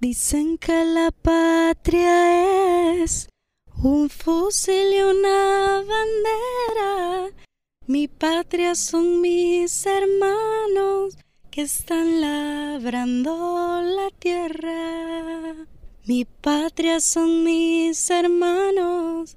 Dicen que la patria es un fusil y una bandera. Mi patria son mis hermanos que están labrando la tierra. Mi patria son mis hermanos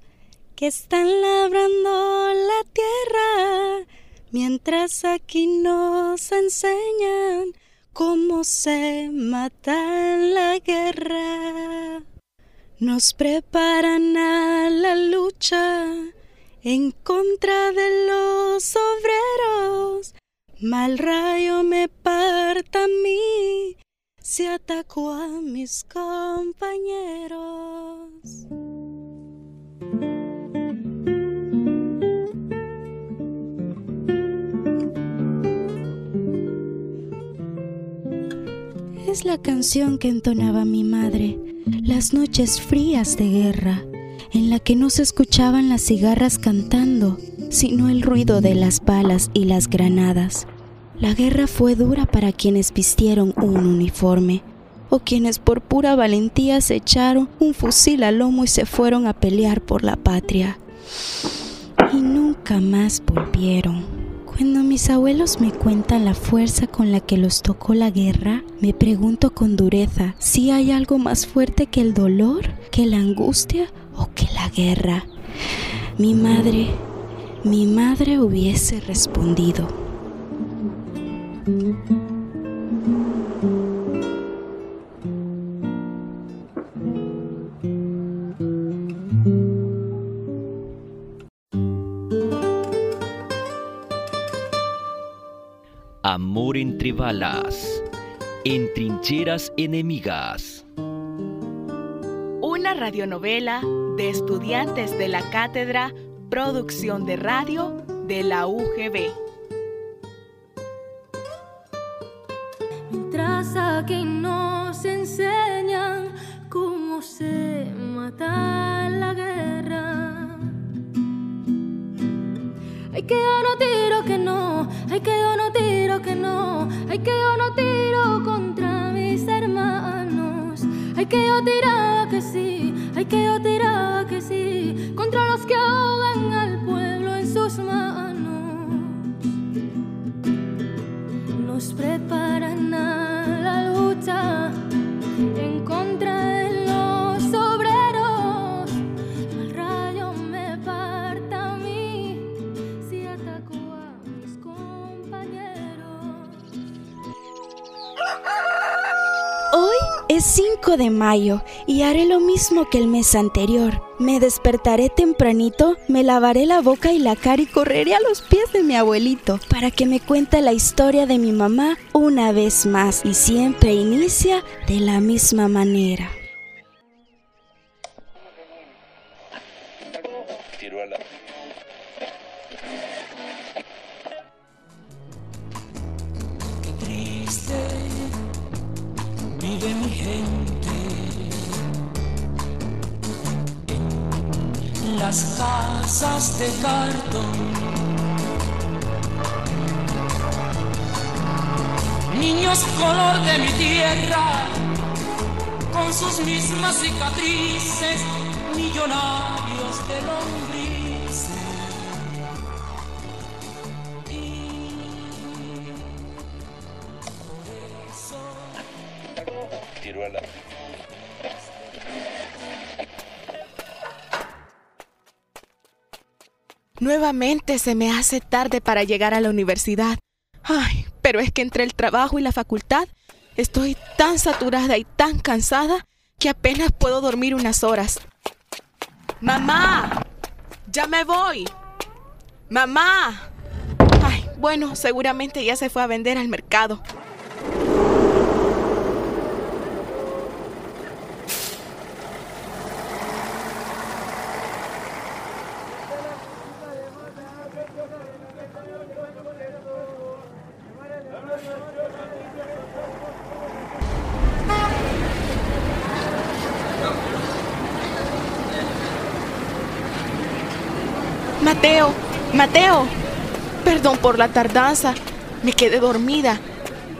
que están labrando la tierra, mientras aquí nos enseñan cómo se mata en la guerra. Nos preparan a la lucha en contra de los obreros. Mal rayo me parta a mí si atacó a mis compañeros. Es la canción que entonaba mi madre las noches frías de guerra, en la que no se escuchaban las cigarras cantando, sino el ruido de las balas y las granadas. La guerra fue dura para quienes vistieron un uniforme, o quienes por pura valentía se echaron un fusil al lomo y se fueron a pelear por la patria. Y nunca más volvieron. Cuando mis abuelos me cuentan la fuerza con la que los tocó la guerra, me pregunto con dureza si hay algo más fuerte que el dolor, que la angustia o que la guerra. Mi madre, mi madre hubiese respondido. Amor entre balas, en trincheras enemigas. Una radionovela de estudiantes de la cátedra Producción de Radio de la UGB. Mientras aquí nos enseñan cómo se mata la guerra. Hay que yo no tiro que no, hay que yo no que no, hay que yo no tiro contra mis hermanos. Hay que yo tiraba que sí, hay que yo tiraba que sí, contra los que ahogan al pueblo en sus manos. Nos preparan 5 de mayo y haré lo mismo que el mes anterior. Me despertaré tempranito, me lavaré la boca y la cara y correré a los pies de mi abuelito para que me cuente la historia de mi mamá una vez más y siempre inicia de la misma manera. Vive mi gente en las casas de cartón. Niños color de mi tierra, con sus mismas cicatrices, millonarios de lombrices. Nuevamente se me hace tarde para llegar a la universidad. Ay, pero es que entre el trabajo y la facultad estoy tan saturada y tan cansada que apenas puedo dormir unas horas. ¡Mamá! ¡Ya me voy! ¡Mamá! Ay, bueno, seguramente ya se fue a vender al mercado. Mateo, Mateo, perdón por la tardanza, me quedé dormida,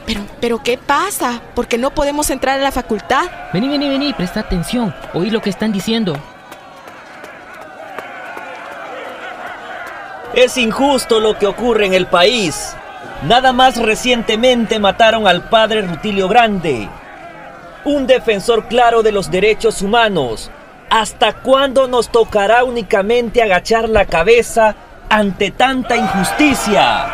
Pero, pero ¿qué pasa? ¿Por qué no podemos entrar a la facultad? Vení, vení, vení, presta atención. Oí lo que están diciendo. Es injusto lo que ocurre en el país. Nada más recientemente mataron al padre Rutilio Grande, un defensor claro de los derechos humanos. ¿Hasta cuándo nos tocará únicamente agachar la cabeza ante tanta injusticia?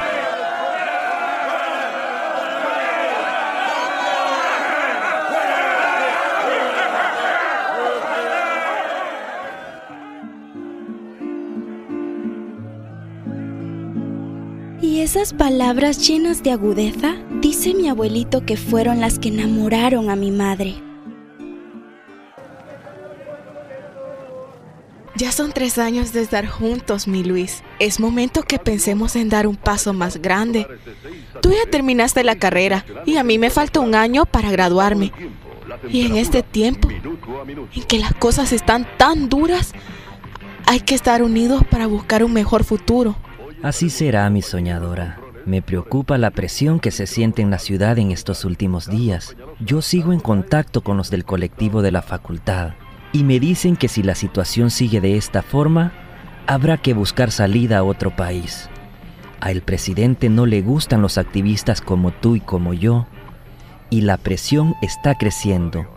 Y esas palabras llenas de agudeza, dice mi abuelito que fueron las que enamoraron a mi madre. Ya son tres años de estar juntos, mi Luis. Es momento que pensemos en dar un paso más grande. Tú ya terminaste la carrera y a mí me falta un año para graduarme. Y en este tiempo, en que las cosas están tan duras, hay que estar unidos para buscar un mejor futuro. Así será, mi soñadora. Me preocupa la presión que se siente en la ciudad en estos últimos días. Yo sigo en contacto con los del colectivo de la facultad y me dicen que si la situación sigue de esta forma, habrá que buscar salida a otro país. A el presidente no le gustan los activistas como tú y como yo, y la presión está creciendo.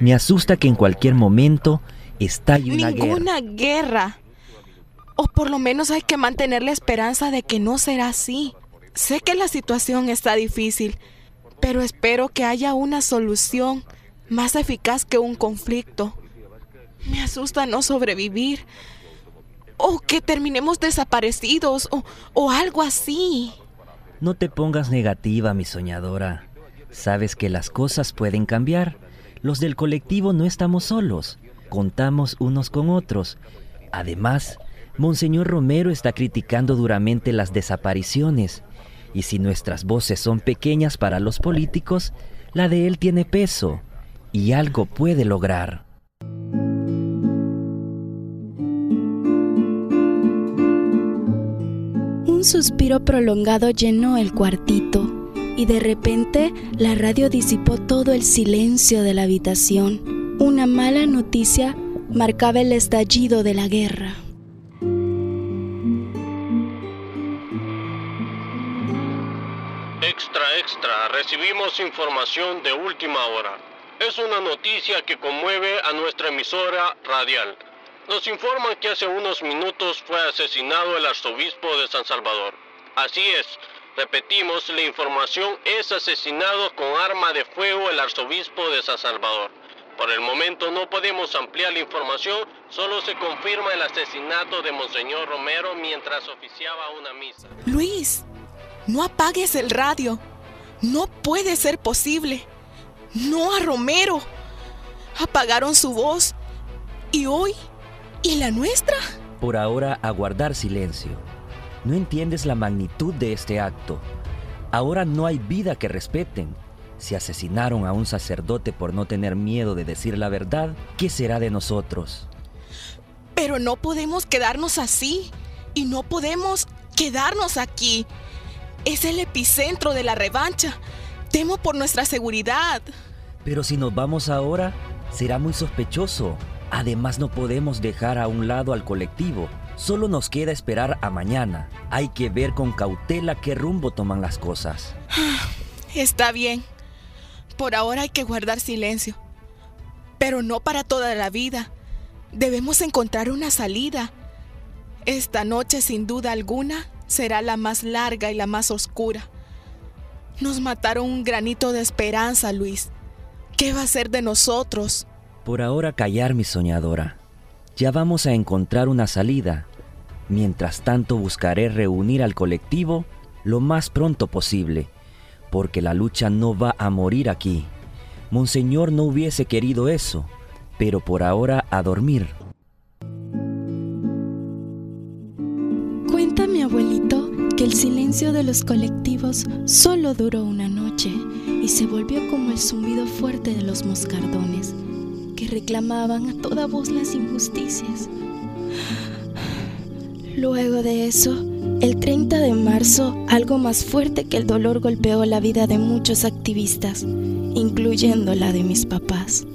Me asusta que en cualquier momento estalle una guerra. Ninguna guerra. O por lo menos hay que mantener la esperanza de que no será así. Sé que la situación está difícil, pero espero que haya una solución más eficaz que un conflicto. Me asusta no sobrevivir. O que terminemos desaparecidos o, o algo así. No te pongas negativa, mi soñadora. Sabes que las cosas pueden cambiar. Los del colectivo no estamos solos. Contamos unos con otros. Además, Monseñor Romero está criticando duramente las desapariciones. Y si nuestras voces son pequeñas para los políticos, la de él tiene peso. Y algo puede lograr. Un suspiro prolongado llenó el cuartito y de repente la radio disipó todo el silencio de la habitación. Una mala noticia marcaba el estallido de la guerra. Extra, extra, recibimos información de última hora. Es una noticia que conmueve a nuestra emisora radial. Nos informan que hace unos minutos fue asesinado el arzobispo de San Salvador. Así es, repetimos, la información es asesinado con arma de fuego el arzobispo de San Salvador. Por el momento no podemos ampliar la información, solo se confirma el asesinato de Monseñor Romero mientras oficiaba una misa. Luis, no apagues el radio. No puede ser posible. No a Romero. Apagaron su voz. ¿Y hoy? ¿Y la nuestra? Por ahora, a guardar silencio. No entiendes la magnitud de este acto. Ahora no hay vida que respeten. Si asesinaron a un sacerdote por no tener miedo de decir la verdad, ¿qué será de nosotros? Pero no podemos quedarnos así. Y no podemos quedarnos aquí. Es el epicentro de la revancha. Temo por nuestra seguridad. Pero si nos vamos ahora, será muy sospechoso. Además no podemos dejar a un lado al colectivo. Solo nos queda esperar a mañana. Hay que ver con cautela qué rumbo toman las cosas. Está bien. Por ahora hay que guardar silencio. Pero no para toda la vida. Debemos encontrar una salida. Esta noche, sin duda alguna, será la más larga y la más oscura. Nos mataron un granito de esperanza, Luis. ¿Qué va a ser de nosotros? Por ahora callar, mi soñadora. Ya vamos a encontrar una salida. Mientras tanto buscaré reunir al colectivo lo más pronto posible, porque la lucha no va a morir aquí. Monseñor no hubiese querido eso, pero por ahora a dormir. Cuenta mi abuelito que el silencio de los colectivos solo duró una noche y se volvió como el zumbido fuerte de los moscardones que reclamaban a toda voz las injusticias. Luego de eso, El 30 de marzo, algo más fuerte que el dolor golpeó la vida de muchos activistas, incluyendo la de mis papás.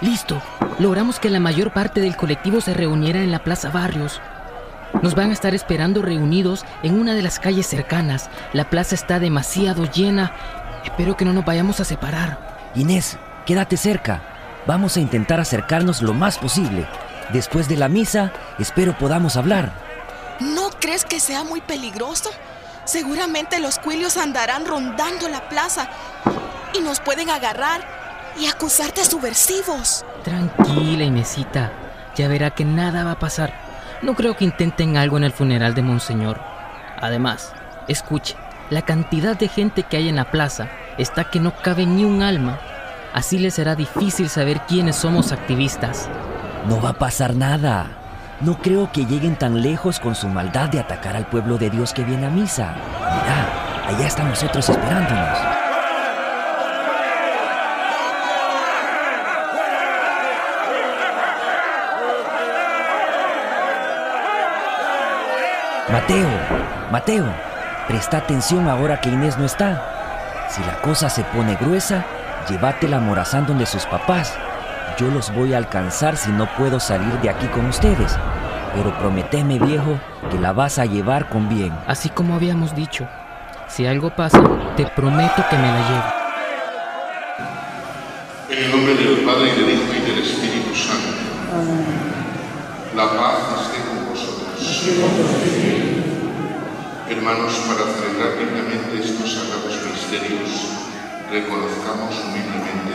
Listo. Logramos que la mayor parte del colectivo se reuniera en la Plaza Barrios. Nos van a estar esperando reunidos en una de las calles cercanas. La plaza está demasiado llena. Espero que no nos vayamos a separar. Inés, quédate cerca. Vamos a intentar acercarnos lo más posible. Después de la misa, espero podamos hablar. ¿No crees que sea muy peligroso? Seguramente los cuilios andarán rondando la plaza y nos pueden agarrar y acusarte subversivos. Tranquila, Inesita. Ya verá que nada va a pasar. No creo que intenten algo en el funeral de Monseñor. Además, escuche, la cantidad de gente que hay en la plaza está que no cabe ni un alma. Así les será difícil saber quiénes somos activistas. No va a pasar nada. No creo que lleguen tan lejos con su maldad de atacar al pueblo de Dios que viene a misa. Mira, allá están nosotros esperándonos. Mateo, Mateo, presta atención ahora que Inés no está. Si la cosa se pone gruesa, llévatela a Morazán donde sus papás. Yo los voy a alcanzar si no puedo salir de aquí con ustedes. Pero prometeme, viejo, que la vas a llevar con bien. Así como habíamos dicho. Si algo pasa, te prometo que me la llevo. En el nombre del Padre y del Hijo y del Espíritu Santo. La paz esté con vosotros. Hermanos, para celebrar dignamente estos sagrados misterios, reconozcamos humildemente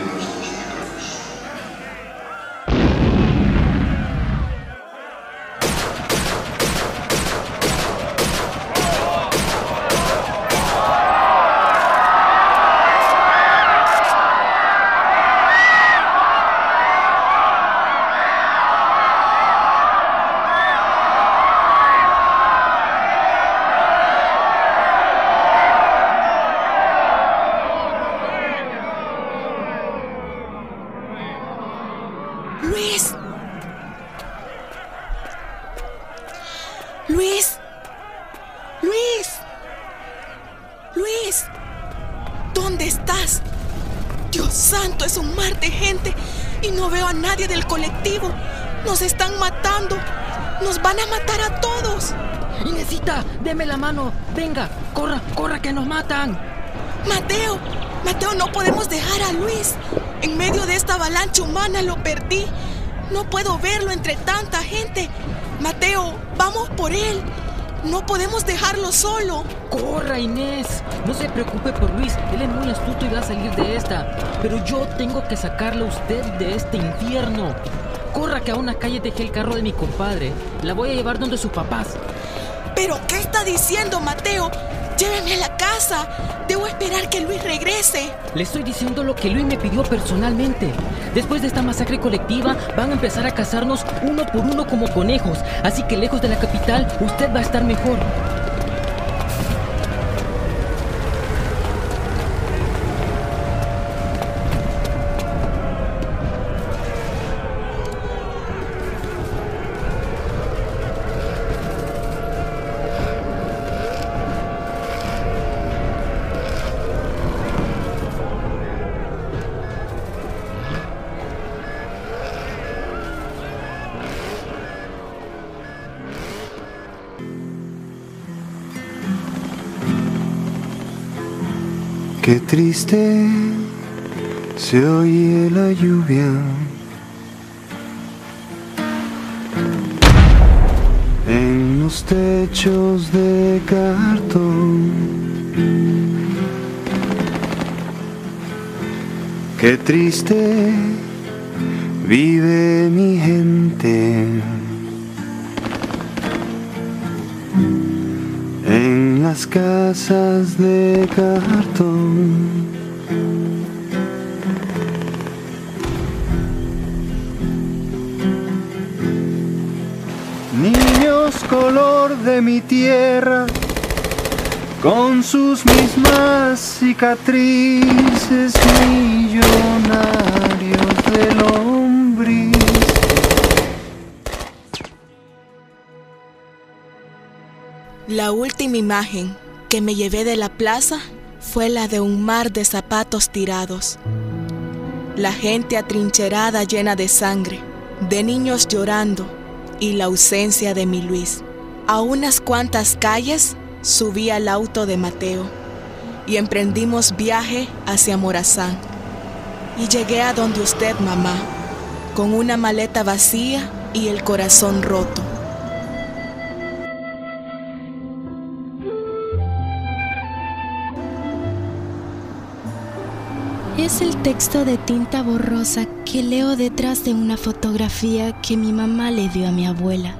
Mateo, Mateo, no podemos dejar a Luis. En medio de esta avalancha humana lo perdí. No puedo verlo entre tanta gente. Mateo, vamos por él. No podemos dejarlo solo. Corra, Inés. No se preocupe por Luis. Él es muy astuto y va a salir de esta. Pero yo tengo que sacarle a usted de este infierno. Corra que a una calle dejé el carro de mi compadre. La voy a llevar donde sus papás. ¿Pero qué está diciendo, Mateo? Lléveme a la casa. Debo esperar que Luis regrese. Le estoy diciendo lo que Luis me pidió personalmente. Después de esta masacre colectiva, van a empezar a cazarnos uno por uno como conejos. Así que lejos de la capital, usted va a estar mejor. Qué triste se oye la lluvia en los techos de cartón. Qué triste vive mi gente casas de cartón. Niños color de mi tierra, con sus mismas cicatrices millonarios La última imagen que me llevé de la plaza fue la de un mar de zapatos tirados. La gente atrincherada llena de sangre, de niños llorando y la ausencia de mi Luis. A unas cuantas calles subí al auto de Mateo y emprendimos viaje hacia Morazán. Y llegué a donde usted, mamá, con una maleta vacía y el corazón roto. Es el texto de tinta borrosa que leo detrás de una fotografía que mi mamá le dio a mi abuela.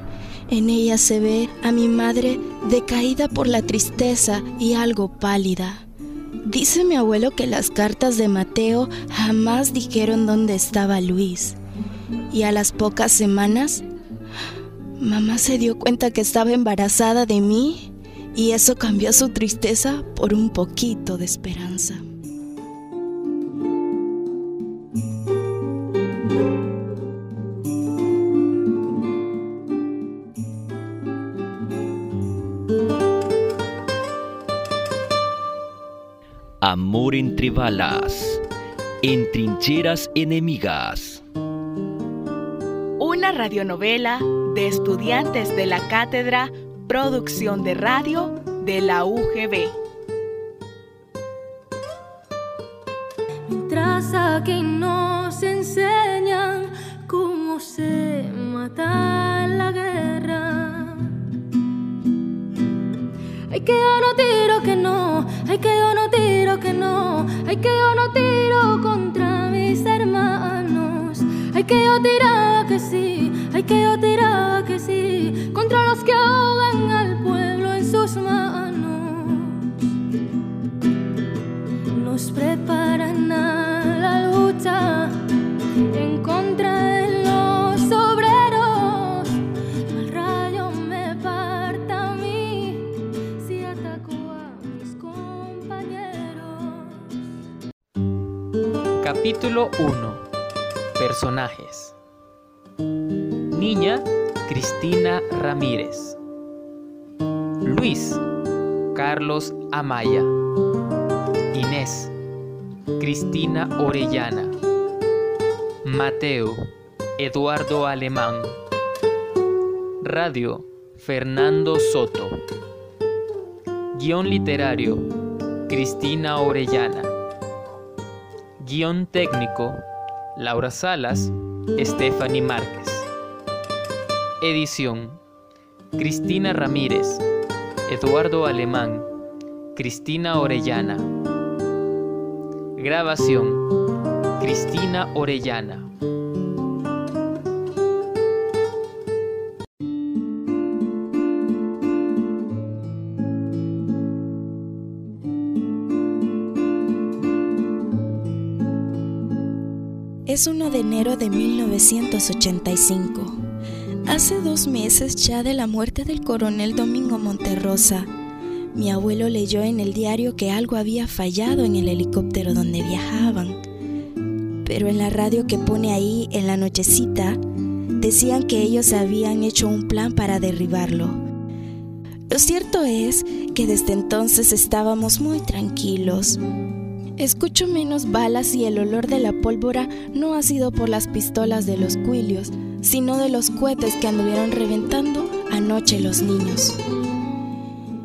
En ella se ve a mi madre decaída por la tristeza y algo pálida. Dice mi abuelo que las cartas de Mateo jamás dijeron dónde estaba Luis. Y a las pocas semanas, mamá se dio cuenta que estaba embarazada de mí y eso cambió su tristeza por un poquito de esperanza. Amor entre balas, en trincheras enemigas. Una radionovela de estudiantes de la cátedra Producción de Radio de la UGB. Mientras aquí nos enseñan cómo se mata la guerra. Ay, que yo no tiro que no, ay, que yo no tiro que Hai que eu no tiro contra mis hermanos. Hai que eu tiraba que sí. Hai que eu tiraba Capítulo 1. Personajes. Niña Cristina Ramírez. Luis Carlos Amaya. Inés Cristina Orellana. Mateo Eduardo Alemán. Radio Fernando Soto. Guión literario Cristina Orellana. Guión técnico Laura Salas, Stephanie Márquez. Edición Cristina Ramírez, Eduardo Alemán, Cristina Orellana. Grabación Cristina Orellana. Es 1 de enero de 1985. Hace dos meses ya de la muerte del coronel Domingo Monterrosa. Mi abuelo leyó en el diario que algo había fallado en el helicóptero donde viajaban. Pero en la radio que pone ahí en la nochecita, decían que ellos habían hecho un plan para derribarlo. Lo cierto es que desde entonces estábamos muy tranquilos. Escucho menos balas y el olor de la pólvora no ha sido por las pistolas de los cuilios, sino de los cohetes que anduvieron reventando anoche los niños.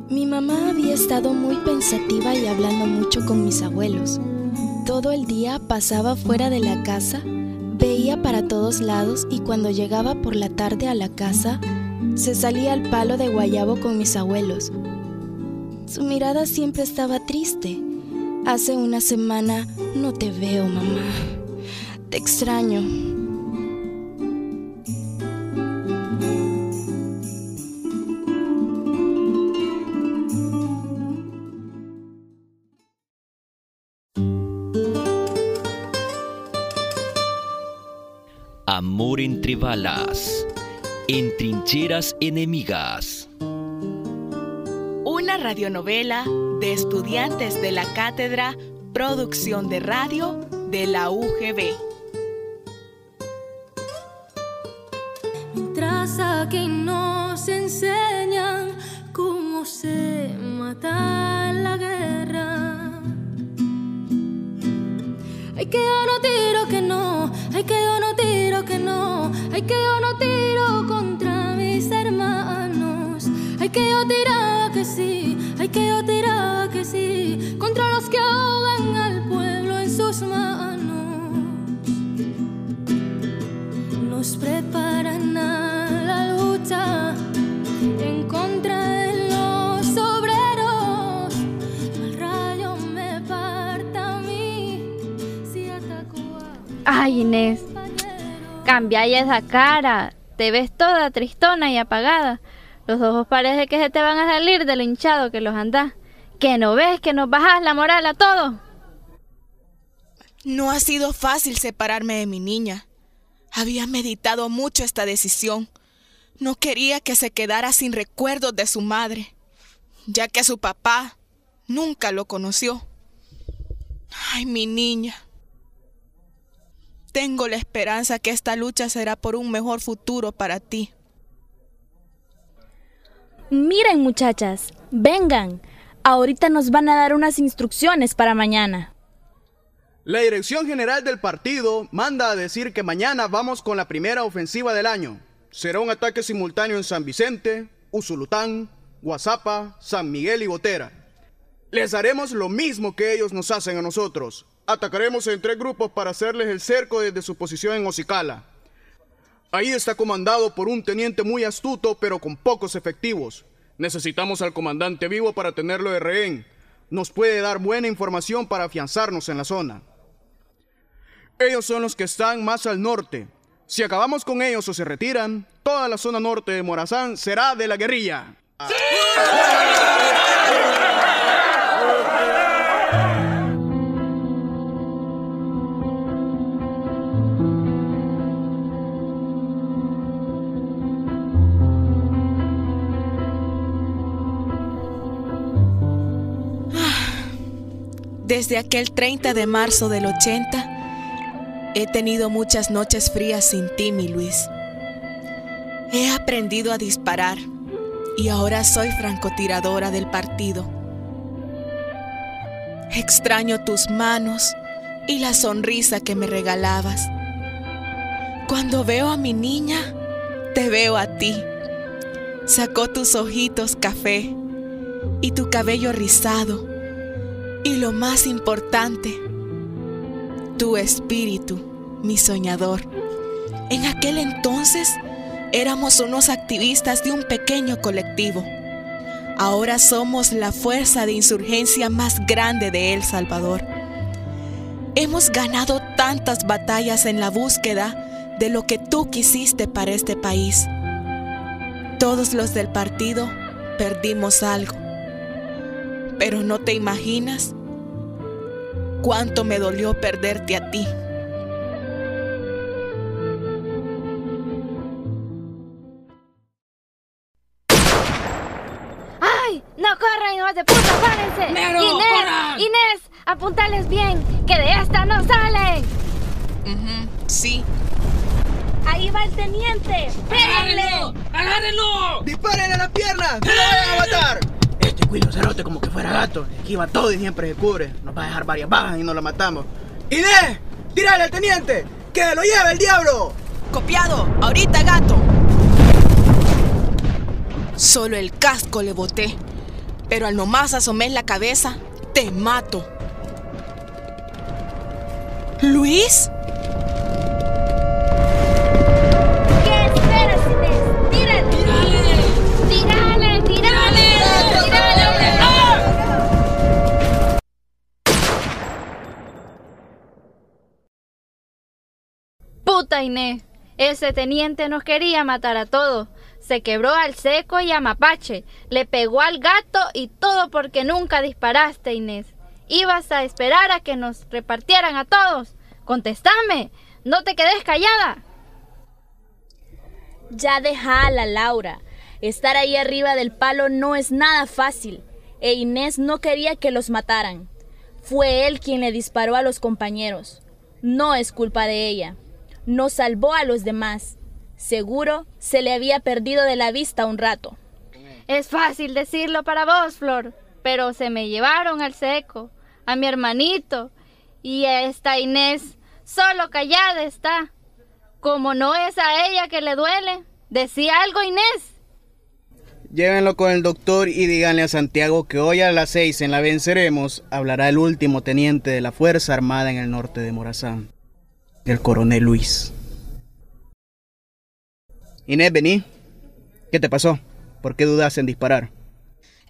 Mi mamá había estado muy pensativa y hablando mucho con mis abuelos. Todo el día pasaba fuera de la casa, veía para todos lados y cuando llegaba por la tarde a la casa, se salía al palo de guayabo con mis abuelos. Su mirada siempre estaba triste. Hace una semana no te veo, mamá. Te extraño. Amor entre balas, en trincheras enemigas. Una radionovela de estudiantes de la cátedra Producción de Radio de la UGB. Mientras aquí nos enseñan cómo se mata la guerra. Ay, que yo no tiro que no, ay, que yo no tiro que no, ay, que yo no tiro contra mis hermanos. Ay, que yo tiraba que sí, ay, que yo tiraba preparan a la lucha en contra de los obreros. El rayo me parta a mí si ataco a Ay, Inés, cambia ya esa cara. Te ves toda tristona y apagada. Los ojos parece que se te van a salir del hinchado que los andás. ¿Que no ves que nos bajas la moral a todos? No ha sido fácil separarme de mi niña. Había meditado mucho esta decisión. No quería que se quedara sin recuerdos de su madre, ya que su papá nunca lo conoció. Ay, mi niña. Tengo la esperanza que esta lucha será por un mejor futuro para ti. Miren muchachas, vengan. Ahorita nos van a dar unas instrucciones para mañana. La Dirección General del partido manda a decir que mañana vamos con la primera ofensiva del año. Será un ataque simultáneo en San Vicente, Usulután, Guazapa, San Miguel y Botera. Les haremos lo mismo que ellos nos hacen a nosotros. Atacaremos en tres grupos para hacerles el cerco desde su posición en Ocicala. Ahí está comandado por un teniente muy astuto pero con pocos efectivos. Necesitamos al comandante vivo para tenerlo de rehén. Nos puede dar buena información para afianzarnos en la zona. Ellos son los que están más al norte. Si acabamos con ellos o se retiran, toda la zona norte de Morazán será de la guerrilla. Desde aquel 30 de marzo del 80, he tenido muchas noches frías sin ti, mi Luis. He aprendido a disparar y ahora soy francotiradora del partido. Extraño tus manos y la sonrisa que me regalabas. Cuando veo a mi niña, te veo a ti. Sacó tus ojitos café y tu cabello rizado y lo más importante, tu espíritu, mi soñador. En aquel entonces éramos unos activistas de un pequeño colectivo. Ahora somos la fuerza de insurgencia más grande de El Salvador. Hemos ganado tantas batallas en la búsqueda de lo que tú quisiste para este país. Todos los del partido perdimos algo pero no te imaginas cuánto me dolió perderte a ti. ¡Ay! ¡No corran, hijos de puta! ¡Párense! ¡Negro, ¡Inés! corran! ¡Inés! ¡Apuntales bien! ¡Que de esta no salen! Ujú, sí. Ahí va el teniente. ¡Agárrenlo! ¡Agárrenlo! ¡Disparen a la pierna! ¡No lo vayan a matar! Cuilo cerote como que fuera gato. Esquiva todo y siempre se cubre. Nos va a dejar varias bajas y nos lo matamos. ¡Inés! ¡Tírale al teniente! ¡Que lo lleve el diablo! Copiado, ahorita gato. Solo el casco le boté, pero al nomás asomé la cabeza, te mato. ¿Luis? ¡Puta Inés! Ese teniente nos quería matar a todos. Se quebró al seco y a Mapache. Le pegó al gato y todo porque nunca disparaste, Inés. Ibas a esperar a que nos repartieran a todos. Contestame. No te quedes callada. Ya déjala, Laura. Estar ahí arriba del palo no es nada fácil. E Inés no quería que los mataran. Fue él quien le disparó a los compañeros. No es culpa de ella. No salvó a los demás. Seguro se le había perdido de la vista un rato. Es fácil decirlo para vos, Flor, pero se me llevaron al seco, a mi hermanito, y a esta Inés solo callada está. Como no es a ella que le duele, decía algo Inés. Llévenlo con el doctor y díganle a Santiago que hoy a las seis en la Venceremos hablará el último teniente de la Fuerza Armada en el norte de Morazán, el coronel Luis. Inés, vení. ¿Qué te pasó? ¿Por qué dudas en disparar?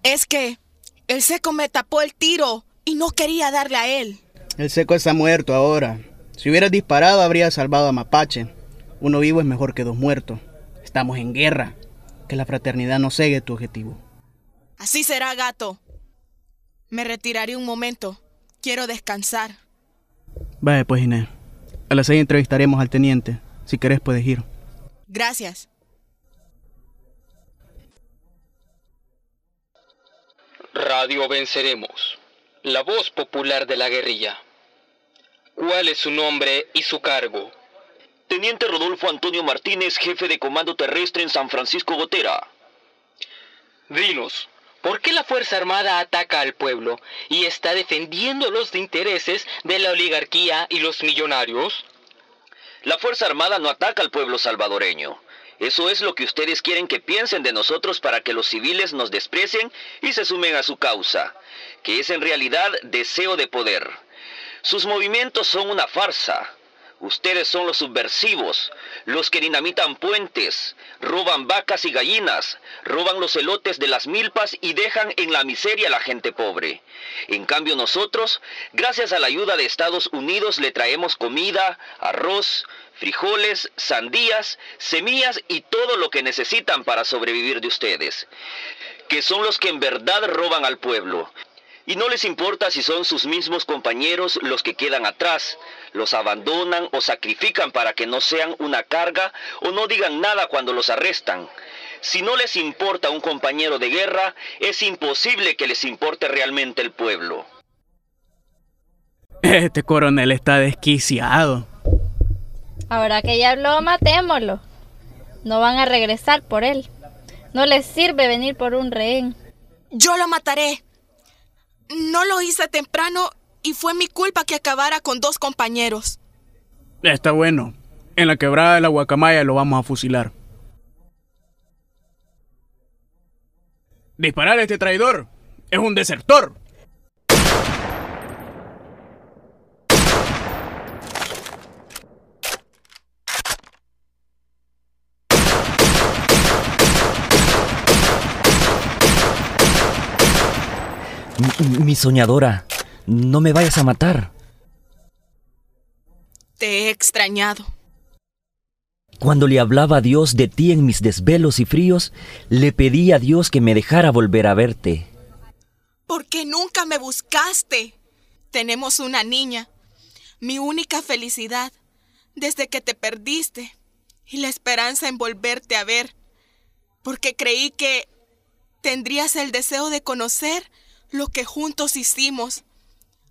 Es que el seco me tapó el tiro y no quería darle a él. El seco está muerto ahora. Si hubieras disparado habrías salvado a Mapache. Uno vivo es mejor que dos muertos. Estamos en guerra. Que la fraternidad no segue tu objetivo. Así será, gato. Me retiraré un momento. Quiero descansar. Vaya pues, Inés. A las seis entrevistaremos al teniente. Si querés puedes ir. Gracias. Radio Venceremos, la voz popular de la guerrilla. ¿Cuál es su nombre y su cargo? Teniente Rodolfo Antonio Martínez, jefe de comando terrestre en San Francisco Gotera. Dinos, ¿por qué la Fuerza Armada ataca al pueblo y está defendiendo los intereses de la oligarquía y los millonarios? La Fuerza Armada no ataca al pueblo salvadoreño. Eso es lo que ustedes quieren que piensen de nosotros para que los civiles nos desprecien y se sumen a su causa, que es en realidad deseo de poder. Sus movimientos son una farsa. Ustedes son los subversivos, los que dinamitan puentes, roban vacas y gallinas, roban los elotes de las milpas y dejan en la miseria a la gente pobre. En cambio nosotros, gracias a la ayuda de Estados Unidos, le traemos comida, arroz, frijoles, sandías, semillas y todo lo que necesitan para sobrevivir de ustedes, que son los que en verdad roban al pueblo. Y no les importa si son sus mismos compañeros los que quedan atrás, los abandonan o sacrifican para que no sean una carga o no digan nada cuando los arrestan. Si no les importa un compañero de guerra, es imposible que les importe realmente el pueblo. Este coronel está desquiciado. Ahora que ya habló, matémoslo. No van a regresar por él. No les sirve venir por un rehén. Yo lo mataré. No lo hice temprano y fue mi culpa que acabara con dos compañeros. Está bueno. En la quebrada de la Guacamaya lo vamos a fusilar. Disparar a este traidor. Es un desertor. Mi soñadora, no me vayas a matar. Te he extrañado. Cuando le hablaba a Dios de ti en mis desvelos y fríos, le pedí a Dios que me dejara volver a verte. ¿Por qué nunca me buscaste? Tenemos una niña, mi única felicidad, desde que te perdiste, y la esperanza en volverte a ver, porque creí que tendrías el deseo de conocer lo que juntos hicimos,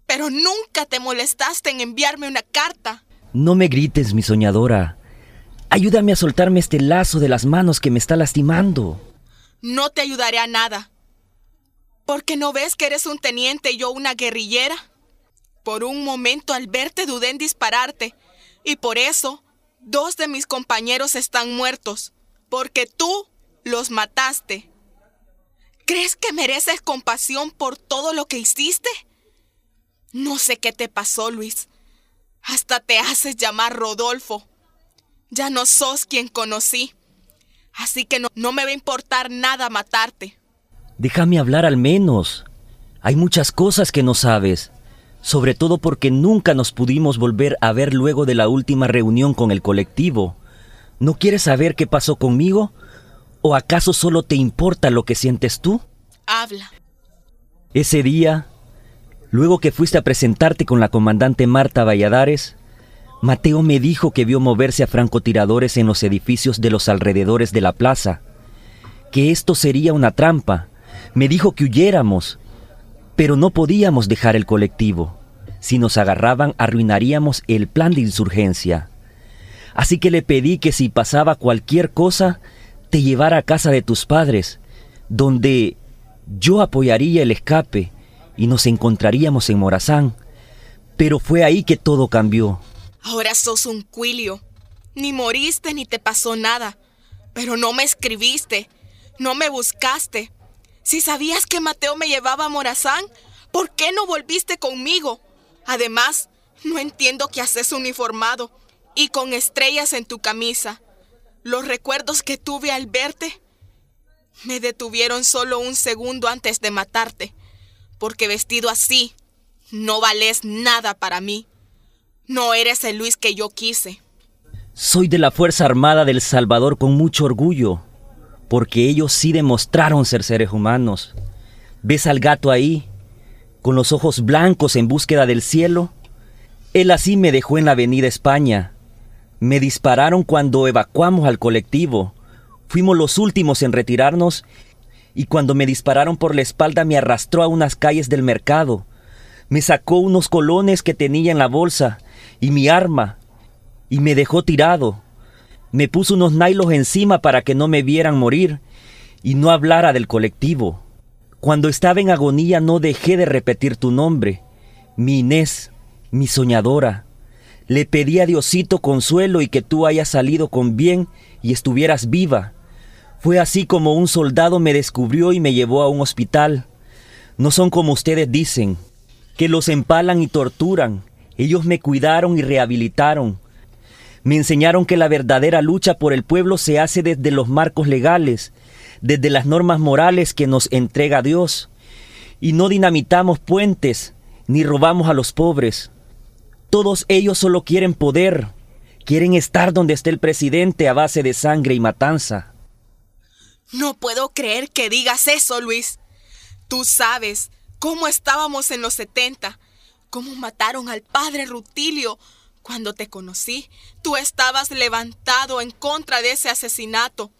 pero nunca te molestaste en enviarme una carta. No me grites, mi soñadora. Ayúdame a soltarme este lazo de las manos que me está lastimando. No te ayudaré a nada. ¿Porque no ves que eres un teniente y yo una guerrillera? Por un momento al verte dudé en dispararte, y por eso dos de mis compañeros están muertos, porque tú los mataste. ¿Crees que mereces compasión por todo lo que hiciste? No sé qué te pasó, Luis. Hasta te haces llamar Rodolfo. Ya no sos quien conocí. Así que no, no me va a importar nada matarte. Déjame hablar al menos. Hay muchas cosas que no sabes, sobre todo porque nunca nos pudimos volver a ver luego de la última reunión con el colectivo. ¿No quieres saber qué pasó conmigo? ¿O acaso solo te importa lo que sientes tú? Habla. Ese día, luego que fuiste a presentarte con la comandante Marta Valladares, Mateo me dijo que vio moverse a francotiradores en los edificios de los alrededores de la plaza, que esto sería una trampa. Me dijo que huyéramos, pero no podíamos dejar el colectivo. Si nos agarraban, arruinaríamos el plan de insurgencia. Así que le pedí que si pasaba cualquier cosa, te llevara a casa de tus padres, donde yo apoyaría el escape y nos encontraríamos en Morazán. Pero fue ahí que todo cambió. Ahora sos un cuilio. Ni moriste ni te pasó nada. Pero no me escribiste. No me buscaste. Si sabías que Mateo me llevaba a Morazán, ¿por qué no volviste conmigo? Además, no entiendo qué haces uniformado y con estrellas en tu camisa. Los recuerdos que tuve al verte me detuvieron solo un segundo antes de matarte, porque vestido así no vales nada para mí. No eres el Luis que yo quise. Soy de la Fuerza Armada del Salvador con mucho orgullo, porque ellos sí demostraron ser seres humanos. ¿Ves al gato ahí, con los ojos blancos en búsqueda del cielo? Él así me dejó en la Avenida España. Me dispararon cuando evacuamos al colectivo. Fuimos los últimos en retirarnos y cuando me dispararon por la espalda me arrastró a unas calles del mercado. Me sacó unos colones que tenía en la bolsa y mi arma y me dejó tirado. Me puso unos nailos encima para que no me vieran morir y no hablara del colectivo. Cuando estaba en agonía no dejé de repetir tu nombre, mi Inés, mi soñadora. Le pedí a Diosito consuelo y que tú hayas salido con bien y estuvieras viva. Fue así como un soldado me descubrió y me llevó a un hospital. No son como ustedes dicen, que los empalan y torturan. Ellos me cuidaron y rehabilitaron. Me enseñaron que la verdadera lucha por el pueblo se hace desde los marcos legales, desde las normas morales que nos entrega Dios. Y no dinamitamos puentes, ni robamos a los pobres. Todos ellos solo quieren poder, quieren estar donde esté el presidente a base de sangre y matanza. No puedo creer que digas eso, Luis. Tú sabes cómo estábamos en los 70, cómo mataron al padre Rutilio. Cuando te conocí, tú estabas levantado en contra de ese asesinato.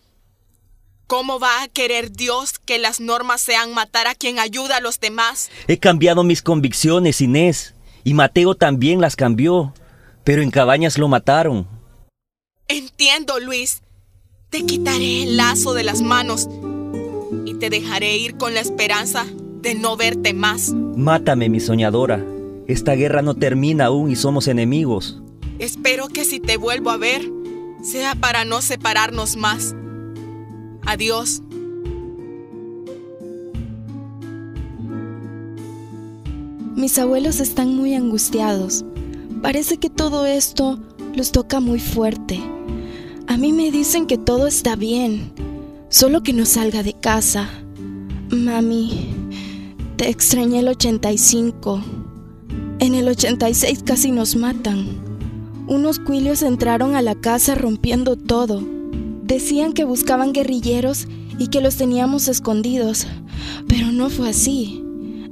¿Cómo va a querer Dios que las normas sean matar a quien ayuda a los demás? He cambiado mis convicciones, Inés. Y Mateo también las cambió, pero en Cabañas lo mataron. Entiendo, Luis. Te quitaré el lazo de las manos y te dejaré ir con la esperanza de no verte más. Mátame, mi soñadora. Esta guerra no termina aún y somos enemigos. Espero que si te vuelvo a ver, sea para no separarnos más. Adiós. Mis abuelos están muy angustiados. Parece que todo esto los toca muy fuerte. A mí me dicen que todo está bien, solo que no salga de casa. Mami, te extrañé el 85. En el 86 casi nos matan. Unos cuilios entraron a la casa rompiendo todo. Decían que buscaban guerrilleros y que los teníamos escondidos, pero no fue así.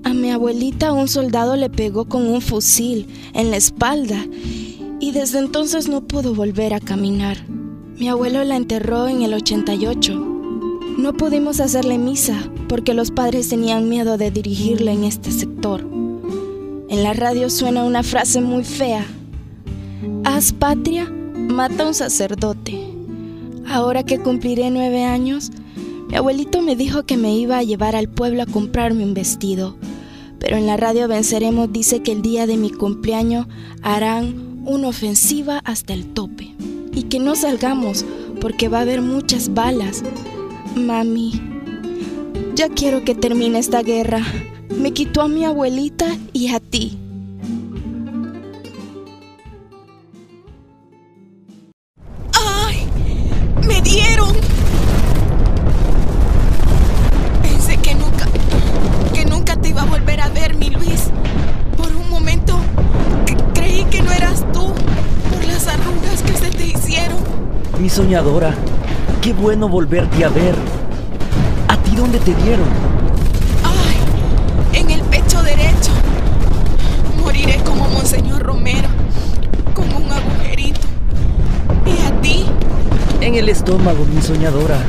A mi abuelita un soldado le pegó con un fusil en la espalda y desde entonces no pudo volver a caminar. Mi abuelo la enterró en el 88. No pudimos hacerle misa porque los padres tenían miedo de dirigirla en este sector. En la radio suena una frase muy fea. Haz patria, mata a un sacerdote. Ahora que cumpliré nueve años, mi abuelito me dijo que me iba a llevar al pueblo a comprarme un vestido pero en la radio Venceremos dice que el día de mi cumpleaños harán una ofensiva hasta el tope y que no salgamos porque va a haber muchas balas. Mami, ya quiero que termine esta guerra. Me quitó a mi abuelita y a ti. Soñadora, qué bueno volverte a ver. ¿A ti dónde te dieron? ¡Ay! En el pecho derecho. Moriré como Monseñor Romero, con un agujerito. ¿Y a ti? En el estómago, mi soñadora.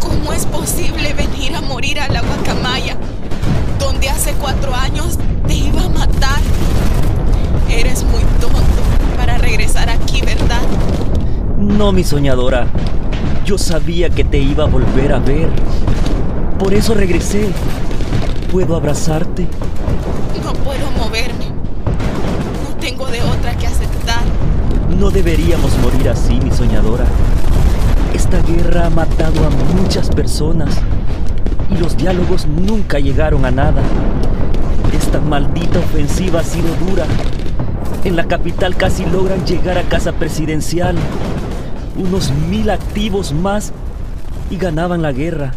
¿Cómo es posible venir a morir a la guacamaya, donde hace cuatro años te iba a matar? Eres muy tonto regresar aquí, ¿verdad? No, mi soñadora. Yo sabía que te iba a volver a ver. Por eso regresé. ¿Puedo abrazarte? No puedo moverme. No tengo de otra que aceptar. No deberíamos morir así, mi soñadora. Esta guerra ha matado a muchas personas y los diálogos nunca llegaron a nada. Esta maldita ofensiva ha sido dura. En la capital casi logran llegar a casa presidencial. Unos mil activos más y ganaban la guerra.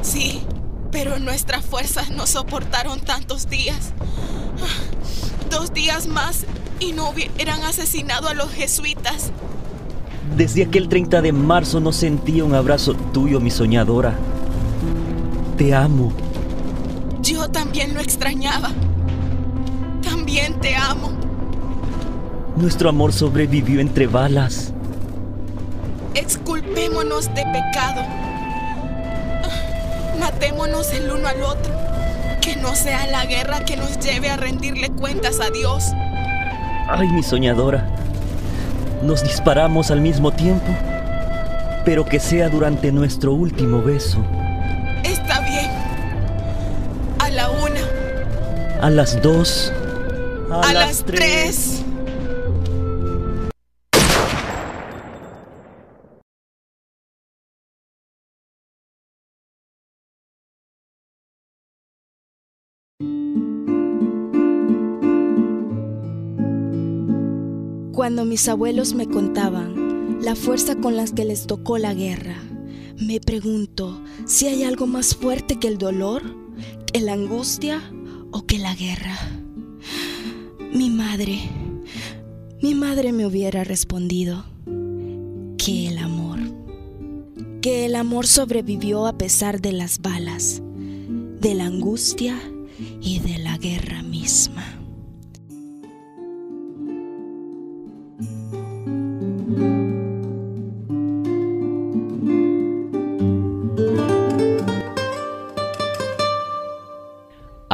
Sí, pero nuestras fuerzas no soportaron tantos días. Dos días más y no hubieran asesinado a los jesuitas. Desde aquel 30 de marzo no sentía un abrazo tuyo, mi soñadora. Te amo. Yo también lo extrañaba. También te amo. Nuestro amor sobrevivió entre balas. Exculpémonos de pecado. Matémonos el uno al otro. Que no sea la guerra que nos lleve a rendirle cuentas a Dios. Ay, mi soñadora. Nos disparamos al mismo tiempo, pero que sea durante nuestro último beso. Está bien. A la una. A las dos. A, a las, tres. tres. Cuando mis abuelos me contaban la fuerza con la que les tocó la guerra, me pregunto si hay algo más fuerte que el dolor, que la angustia o que la guerra. Mi madre, mi madre me hubiera respondido que el amor, que el amor sobrevivió a pesar de las balas, de la angustia y de la guerra misma.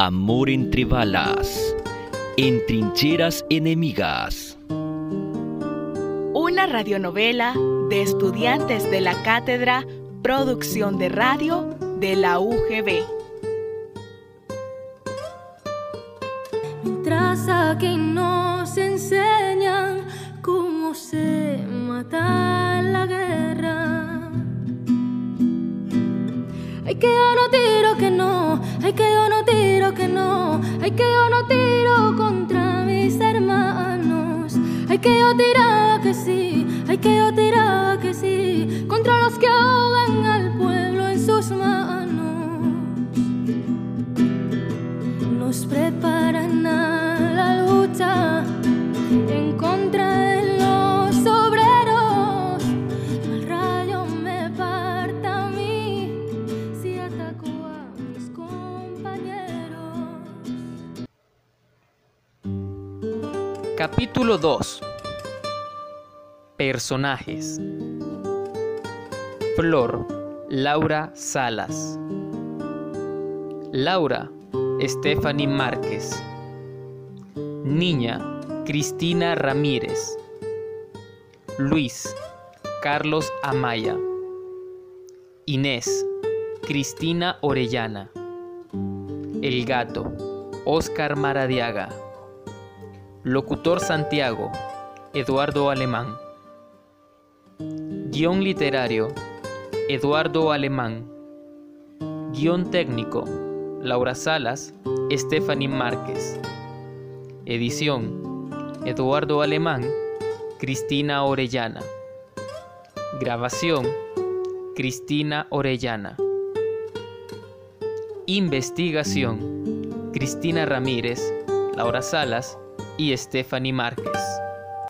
Amor entre balas, en trincheras enemigas. Una radionovela de estudiantes de la cátedra Producción de Radio de la UGB. Mientras aquí nos enseñan cómo se mata la guerra. Hay que no tiro que no, hay que yo no tiro contra mis hermanos. Hay que yo tiraba que sí, hay que yo tiraba que sí, contra los que ahogan al pueblo en sus manos. Nos preparan a Capítulo 2 Personajes. Flor Laura Salas. Laura Stephanie Márquez. Niña Cristina Ramírez. Luis Carlos Amaya. Inés Cristina Orellana. El gato Oscar Maradiaga Locutor Santiago Eduardo Alemán. Guión literario Eduardo Alemán. Guión técnico Laura Salas Stephanie Márquez. Edición Eduardo Alemán Cristina Orellana. Grabación Cristina Orellana. Investigación Cristina Ramírez Laura Salas y Stephanie Márquez.